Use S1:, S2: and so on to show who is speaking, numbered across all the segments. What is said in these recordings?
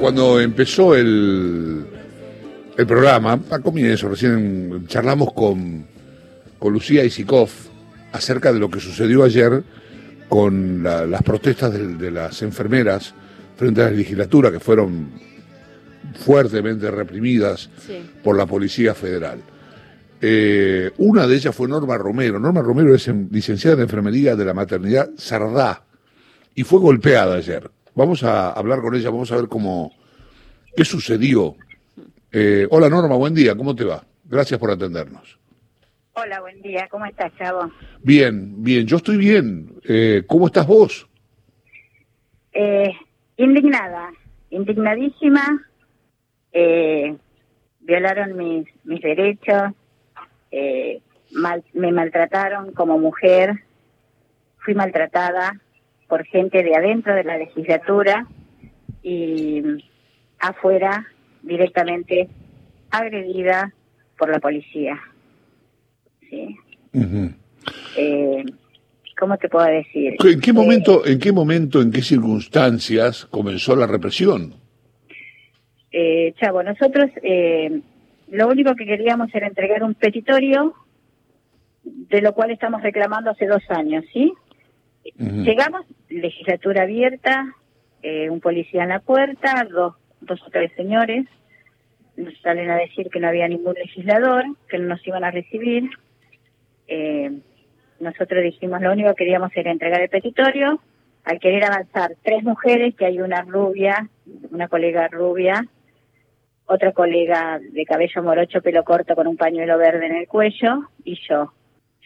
S1: cuando empezó el, el programa, a comienzo, recién charlamos con, con Lucía Isikov acerca de lo que sucedió ayer con las protestas de, las enfermeras frente a la legislatura, que fueron fuertemente reprimidas por la Policía Federal. Eh, una de ellas fue Norma Romero. Norma Romero es licenciada en enfermería de la maternidad Sardá y fue golpeada ayer. Vamos a hablar con ella, vamos a ver cómo, qué sucedió. Eh, hola Norma, buen día, ¿cómo te va? Gracias por atendernos.
S2: Hola, buen día, ¿cómo estás, Chavo?
S1: Bien, bien, yo estoy bien. Eh, ¿Cómo estás vos?
S2: Eh, indignada, indignadísima. violaron mis, mis derechos, me maltrataron como mujer, fui maltratada, por gente de adentro de la legislatura y afuera directamente agredida por la policía. ¿Sí? Eh, ¿Cómo te puedo decir?
S1: ¿En qué momento, en qué momento, en qué circunstancias comenzó la represión?
S2: Eh, Chavo, nosotros eh, lo único que queríamos era entregar un petitorio de lo cual estamos reclamando hace dos años, ¿sí? Llegamos, legislatura abierta, eh, un policía en la puerta, dos, dos o tres señores, nos salen a decir que no había ningún legislador, que no nos iban a recibir. Eh, nosotros dijimos lo único que queríamos era entregar el petitorio. Al querer avanzar, tres mujeres, que hay una rubia, una colega rubia, otra colega de cabello morocho, pelo corto con un pañuelo verde en el cuello, y yo.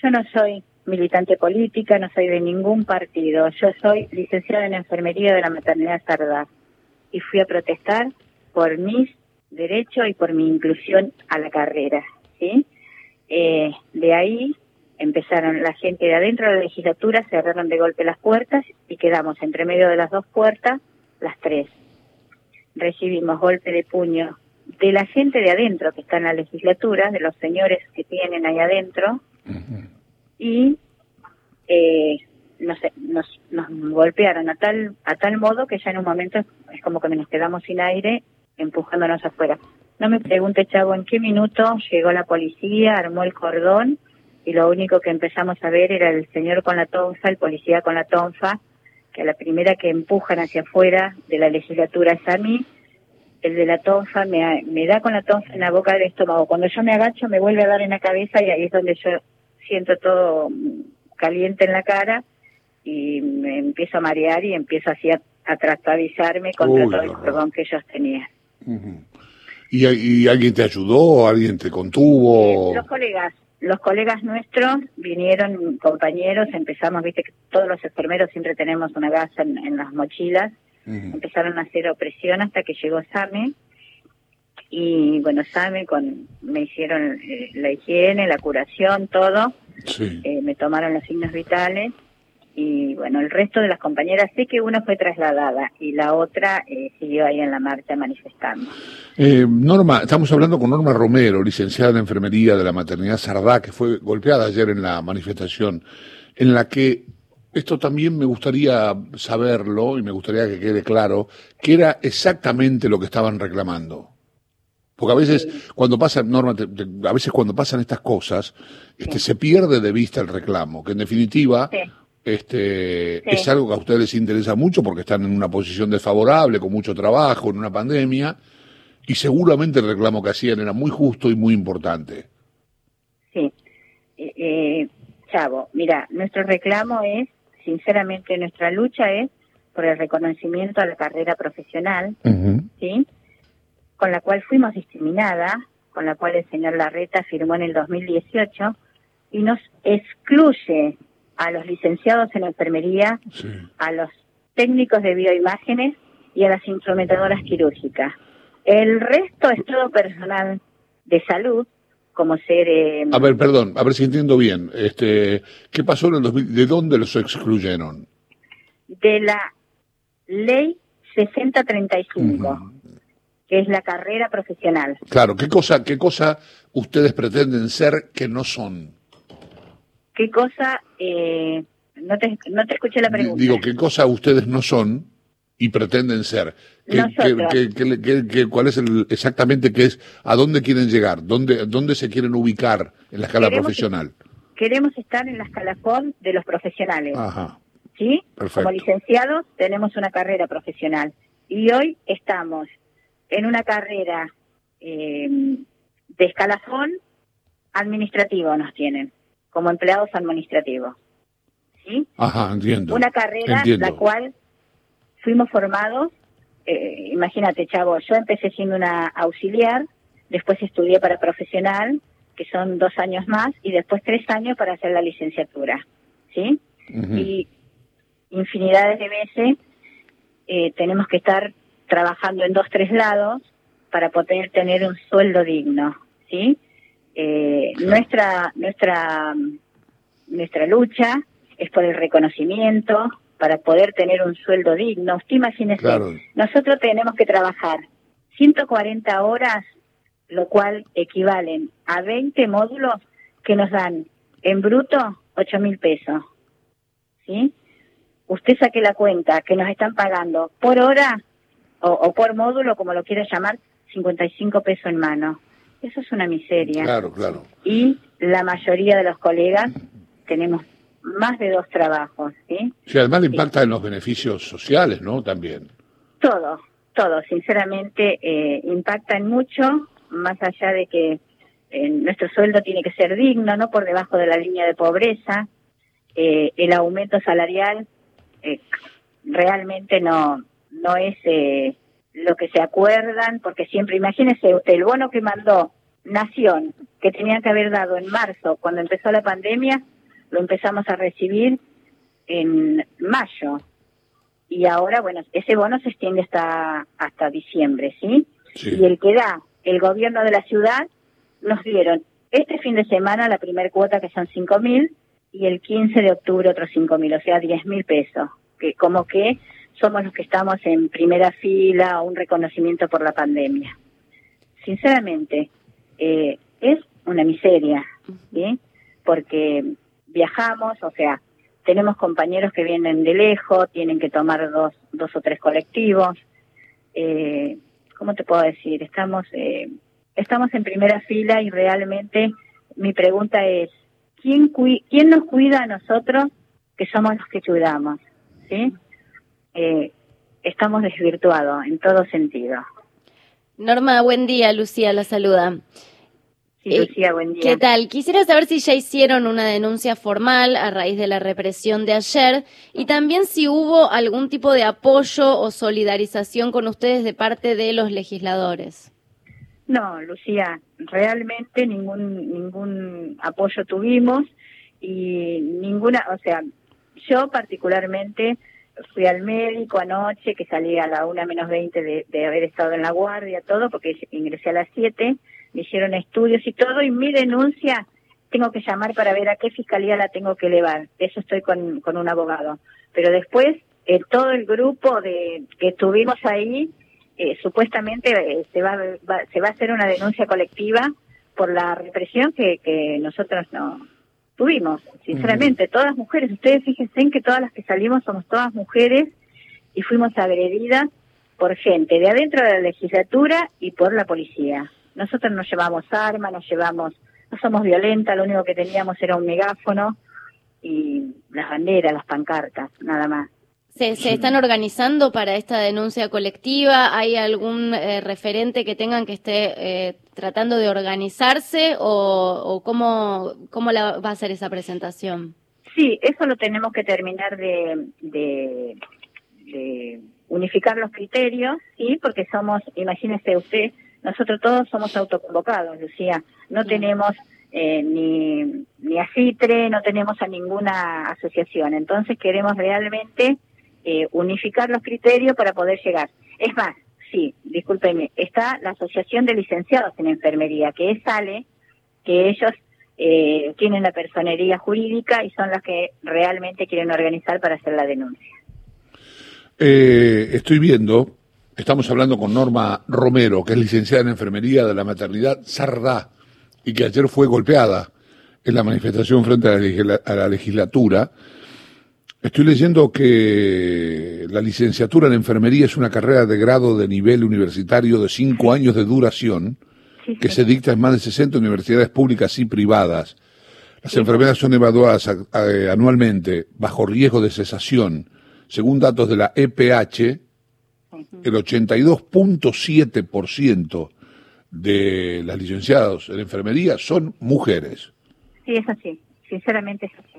S2: Yo no soy militante política, no soy de ningún partido. Yo soy licenciada en enfermería de la maternidad Sardá y fui a protestar por mis derechos y por mi inclusión a la carrera. ¿sí? Eh, de ahí empezaron la gente de adentro de la legislatura, cerraron de golpe las puertas y quedamos entre medio de las dos puertas las tres. Recibimos golpe de puño de la gente de adentro que está en la legislatura, de los señores que tienen ahí adentro, y eh, nos, nos, nos golpearon a tal, a tal modo que ya en un momento es como que nos quedamos sin aire empujándonos afuera. No me pregunte, Chavo, en qué minuto llegó la policía, armó el cordón y lo único que empezamos a ver era el señor con la tonfa, el policía con la tonfa, que a la primera que empujan hacia afuera de la legislatura es a mí, el de la tonfa me, me da con la tonfa en la boca del estómago. Cuando yo me agacho me vuelve a dar en la cabeza y ahí es donde yo siento todo caliente en la cara y me empiezo a marear y empiezo así a, a trastabizarme contra todo el cordón que ellos tenían.
S1: ¿Y, alguien te ayudó? ¿Alguien te contuvo?
S2: Eh, los colegas, los colegas nuestros vinieron, compañeros, empezamos, viste que todos los enfermeros siempre tenemos una gasa en, las mochilas, empezaron a hacer opresión hasta que llegó Same y bueno, Same con, me hicieron eh, la higiene, la curación, todo, eh, me tomaron los signos vitales y bueno, el resto de las compañeras, sé que una fue trasladada y la otra eh, siguió ahí en la marcha manifestando.
S1: Eh, Norma, estamos hablando con Norma Romero, licenciada en enfermería de la maternidad Sardá, que fue golpeada ayer en la manifestación, en la que esto también me gustaría saberlo y me gustaría que quede claro, que era exactamente lo que estaban reclamando. Porque a veces cuando pasan, Norma, a veces cuando pasan estas cosas, este, se pierde de vista el reclamo, que en definitiva este, Es algo que a ustedes les interesa mucho porque están en una posición desfavorable, con mucho trabajo, en una pandemia, y seguramente el reclamo que hacían era muy justo y muy importante.
S2: Sí. Eh, eh, Chavo, mira, nuestro reclamo es, sinceramente, nuestra lucha es por el reconocimiento a la carrera profesional, ¿sí? Con la cual fuimos discriminadas, con la cual el señor Larreta firmó en el 2018 y nos excluye a los licenciados en enfermería, a los técnicos de bioimágenes y a las instrumentadoras quirúrgicas. El resto es todo personal de salud, como ser... Eh,
S1: a ver, perdón, a ver si entiendo bien. Este, ¿Qué pasó en el 2000? ¿De dónde los excluyeron?
S2: De la ley 6035, que es la carrera profesional.
S1: Claro, ¿qué cosa, ¿qué cosa ustedes pretenden ser que no son?
S2: ¿Qué cosa? Eh, no, te, no te escuché la pregunta.
S1: Digo, ¿qué cosa ustedes no son? y pretenden ser? cuál es el, exactamente qué es, a dónde quieren llegar? ¿Dónde, dónde se quieren ubicar en la escala profesional?
S2: Queremos estar en la escalafón de los profesionales.
S1: Ajá.
S2: ¿Sí? Como licenciados tenemos una carrera profesional. Y hoy estamos en una carrera eh, de escalafón administrativo nos tienen, como empleados administrativos. ¿Sí?
S1: Ajá, entiendo.
S2: Una carrera la cual fuimos formados, eh, imagínate, chavo, yo empecé siendo una auxiliar, después estudié para profesional, que son dos años más, y después tres años para hacer la licenciatura, ¿sí? Y infinidades de veces eh, tenemos que estar trabajando en dos, tres lados para poder tener un sueldo digno, ¿sí? Eh, nuestra, nuestra, nuestra lucha es por el reconocimiento, para poder tener un sueldo digno. Usted imagínese, nosotros tenemos que trabajar 140 horas, lo cual equivalen a 20 módulos que nos dan en bruto 8 mil pesos. ¿Sí? Usted saque la cuenta que nos están pagando por hora o, por módulo, como lo quiera llamar, 55 pesos en mano. Eso es una miseria.
S1: Claro, claro.
S2: Y la mayoría de los colegas tenemos más de dos trabajos, ¿sí?
S1: Sí, además le impacta en los beneficios sociales, ¿no? También.
S2: Todo, todo, sinceramente, eh, impacta en mucho, más allá de que eh, nuestro sueldo tiene que ser digno, no por debajo de la línea de pobreza, eh, el aumento salarial eh, realmente no, no es eh, lo que se acuerdan, porque siempre, imagínese usted, el bono que mandó Nación, que tenía que haber dado en marzo, cuando empezó la pandemia, lo empezamos a recibir en mayo. Y ahora, bueno, ese bono se extiende hasta, hasta diciembre, ¿sí? Y el que da el gobierno de la ciudad, nos dieron este fin de semana la primera cuota, que son cinco mil, y el 15 de octubre otros cinco mil, o sea, diez mil pesos. Que como que somos los que estamos en primera fila o un reconocimiento por la pandemia. Sinceramente, eh, es una miseria, ¿sí? Porque viajamos, o sea, tenemos compañeros que vienen de lejos, tienen que tomar dos, dos o tres colectivos. Eh, ¿Cómo te puedo decir? Estamos, eh, estamos en primera fila y realmente mi pregunta es, ¿quién, ¿quién nos cuida a nosotros que somos los que cuidamos? ¿Sí? Eh, estamos desvirtuados en todo sentido.
S3: Norma, buen día. Lucía la saluda.
S2: Sí, eh, Lucía, buen día.
S3: ¿Qué tal? Quisiera saber si ya hicieron una denuncia formal a raíz de la represión de ayer y también si hubo algún tipo de apoyo o solidarización con ustedes de parte de los legisladores.
S2: No, Lucía, realmente ningún ningún apoyo tuvimos y ninguna, o sea, yo particularmente fui al médico anoche, que salí a la una menos veinte de, haber estado en la guardia, todo, porque ingresé a las siete, me hicieron estudios y todo, y mi denuncia tengo que llamar para ver a qué fiscalía la tengo que elevar. Eso estoy con, con un abogado. Pero después, eh, todo el grupo de que estuvimos ahí, eh, supuestamente eh, se, va, se va a hacer una denuncia colectiva por la represión que, que nosotros no, tuvimos, sinceramente, todas mujeres. Ustedes fíjense en que todas las que salimos somos todas mujeres y fuimos agredidas por gente de adentro de la legislatura y por la policía. Nosotros no llevamos armas, no llevamos, no somos violentas, lo único que teníamos era un megáfono y las banderas, las pancartas, nada más.
S3: ¿Se, están organizando para esta denuncia colectiva? ¿Hay algún eh, referente que tengan que esté eh, tratando de organizarse o, cómo, cómo la, va a ser esa presentación?
S2: Sí, eso lo tenemos que terminar de, de, unificar los criterios, ¿sí? Porque somos, imagínese usted, nosotros todos somos autoconvocados, Lucía. No tenemos eh, ni, ni a CITRE, no tenemos a ninguna asociación. Entonces queremos realmente eh, unificar los criterios para poder llegar. Es más, sí, discúlpeme, está la Asociación de Licenciados en Enfermería, que es sale que ellos eh, tienen la personería jurídica y son las que realmente quieren organizar para hacer la denuncia.
S1: Eh, estoy viendo, estamos hablando con Norma Romero, que es licenciada en Enfermería de la Maternidad Sardá y que ayer fue golpeada en la manifestación frente a la legislatura Estoy leyendo que la licenciatura en enfermería es una carrera de grado de nivel universitario de cinco años de duración que se dicta en más de 60 universidades públicas y privadas. Las enfermeras son evaluadas eh, anualmente bajo riesgo de cesación. Según datos de la EPH, el 82.7% de las licenciadas en enfermería son mujeres.
S2: Sí, es así. Sinceramente es así.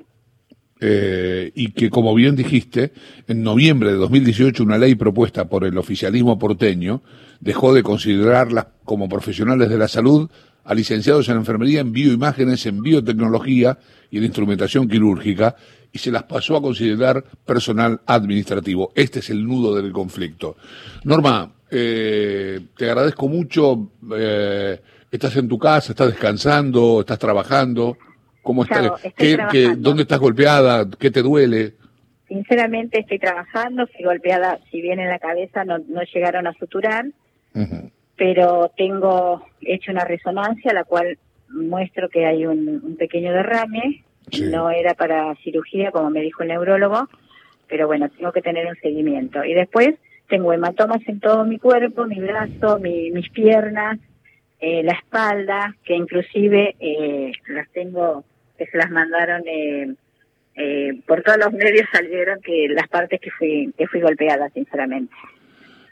S1: Eh, y que, como bien dijiste, en noviembre de 2018 una ley propuesta por el oficialismo porteño dejó de considerarlas como profesionales de la salud a licenciados en enfermería en bioimágenes, en biotecnología y en instrumentación quirúrgica y se las pasó a considerar personal administrativo. Este es el nudo del conflicto. Norma, eh, te agradezco mucho. Eh, estás en tu casa, estás descansando, estás trabajando. ¿Cómo estás? ¿Dónde estás golpeada? ¿Qué te duele?
S2: Sinceramente estoy trabajando, estoy golpeada, si bien en la cabeza no, no llegaron a suturar, pero tengo hecho una resonancia, la cual muestro que hay un, pequeño derrame, no era para cirugía como me dijo el neurólogo, pero bueno, tengo que tener un seguimiento. Y después tengo hematomas en todo mi cuerpo, mi brazo, mis piernas, eh, la espalda, que inclusive eh, las tengo que se las mandaron eh, eh, por todos los medios salieron que las partes que fui que fui golpeada sinceramente.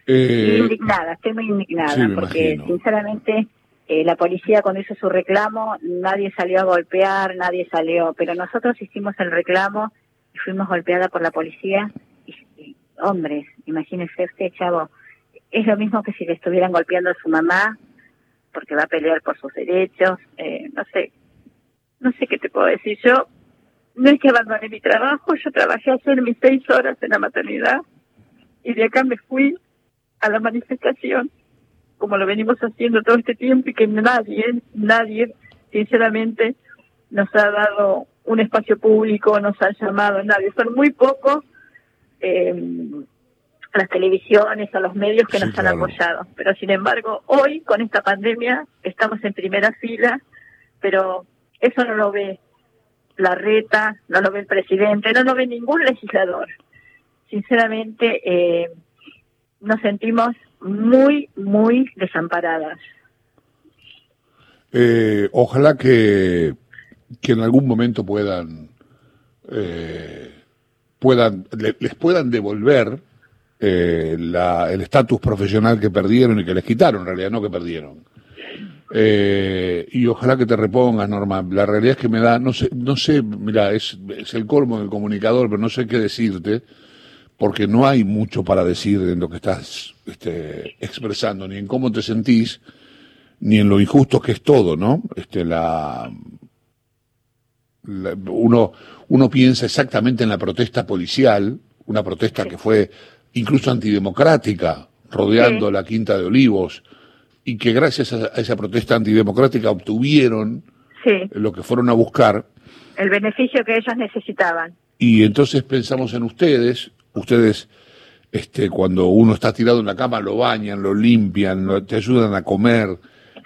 S2: Eh, indignada estoy muy indignada porque sinceramente eh, la policía cuando hizo su reclamo nadie salió a golpear nadie salió pero nosotros hicimos el reclamo y fuimos golpeadas por la policía y, hombres imagínese usted chavo es lo mismo que si le estuvieran golpeando a su mamá porque va a pelear por sus derechos eh, no sé no sé qué te puedo decir. Yo no es que abandoné mi trabajo, yo trabajé hacer mis seis horas en la maternidad y de acá me fui a la manifestación, como lo venimos haciendo todo este tiempo y que nadie, nadie, sinceramente, nos ha dado un espacio público, nos ha llamado, nadie. Son muy pocos eh, las televisiones o los medios que nos han apoyado. Pero sin embargo, hoy, con esta pandemia, estamos en primera fila, pero eso no lo ve la reta, no lo ve el presidente, no lo ve ningún legislador. Sinceramente, eh, nos sentimos muy, muy desamparadas.
S1: Eh, ojalá que, que en algún momento puedan, eh, puedan les puedan devolver la, el estatus profesional que perdieron y que les quitaron, en realidad no que perdieron. Eh, y ojalá que te repongas, Norma. La realidad es que me da, no sé, no sé, mira, es, es el colmo del comunicador, pero no sé qué decirte, porque no hay mucho para decir en lo que estás este, expresando, ni en cómo te sentís, ni en lo injusto que es todo, ¿no? Este, la, uno, uno piensa exactamente en la protesta policial, una protesta que fue incluso antidemocrática, rodeando la Quinta de Olivos, y que gracias a, esa protesta antidemocrática obtuvieron lo que fueron a buscar.
S2: El beneficio que ellos necesitaban.
S1: Y entonces pensamos en ustedes, ustedes este, cuando uno está tirado en la cama lo bañan, lo limpian, te ayudan a comer,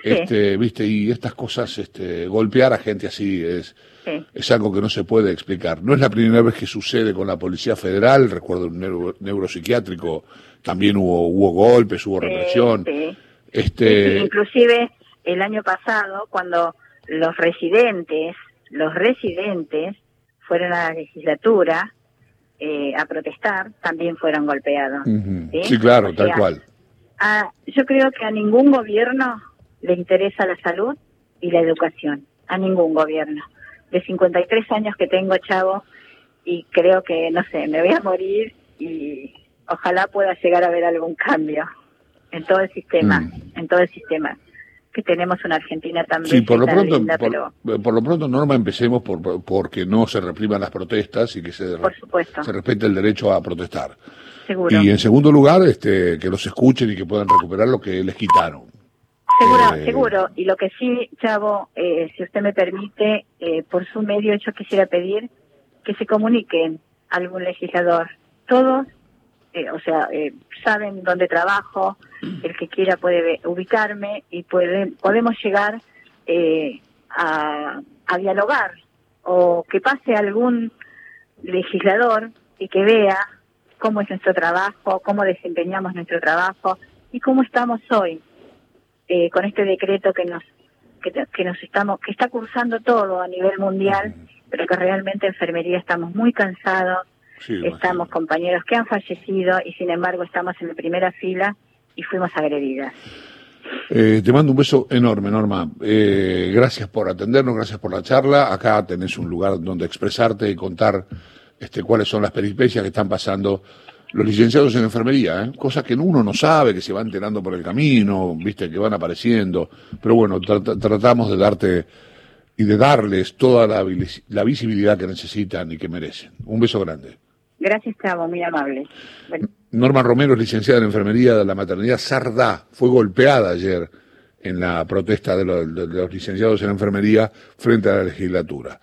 S1: este, viste, y estas cosas, este, golpear a gente así es, es algo que no se puede explicar. No es la primera vez que sucede con la Policía Federal, recuerdo un neuropsiquiátrico, también hubo, hubo golpes, hubo represión.
S2: Este... inclusive el año pasado, cuando los residentes, los residentes fueron a la legislatura eh, a protestar, también fueron golpeados.
S1: ¿sí? claro, tal cual.
S2: yo creo que a ningún gobierno le interesa la salud y la educación, a ningún gobierno. De 53 años que tengo, chavo, y creo que, no sé, me voy a morir y ojalá pueda llegar a ver algún cambio en todo el sistema, mm. en todo el sistema que tenemos una Argentina también.
S1: Sí, por lo pronto, por, lo pronto, Norma, empecemos por, porque no se repriman las protestas y que se, se respete el derecho a protestar. Seguro. Y en segundo lugar, este, que los escuchen y que puedan recuperar lo que les quitaron.
S2: Seguro, eh, seguro. Y lo que sí, Chavo, eh, si usted me permite, eh, por su medio yo quisiera pedir que se comuniquen algún legislador. Todos eh, o sea, eh, saben dónde trabajo, el que quiera puede ubicarme y puede, podemos llegar eh, a, dialogar o que pase algún legislador y que vea cómo es nuestro trabajo, cómo desempeñamos nuestro trabajo y cómo estamos hoy eh, con este decreto que nos que, nos estamos que está cursando todo a nivel mundial, pero que realmente enfermería estamos muy cansados, estamos compañeros que han fallecido y sin embargo estamos en la primera fila y fuimos agredidas.
S1: Eh, te mando un beso enorme, Norma. Eh, gracias por atendernos, gracias por la charla. Acá tenés un lugar donde expresarte y contar este, cuáles son las peripecias que están pasando los licenciados en enfermería, ¿eh? cosas que uno no sabe, que se va enterando por el camino, viste, que van apareciendo. Pero bueno, tratamos de darte y de darles toda la, la, visibilidad que necesitan y que merecen. Un beso grande.
S2: Gracias, Chavo, muy amable.
S1: Norma Romero es licenciada en enfermería de la maternidad Sardá. Fue golpeada ayer en la protesta de los licenciados en enfermería frente a la legislatura.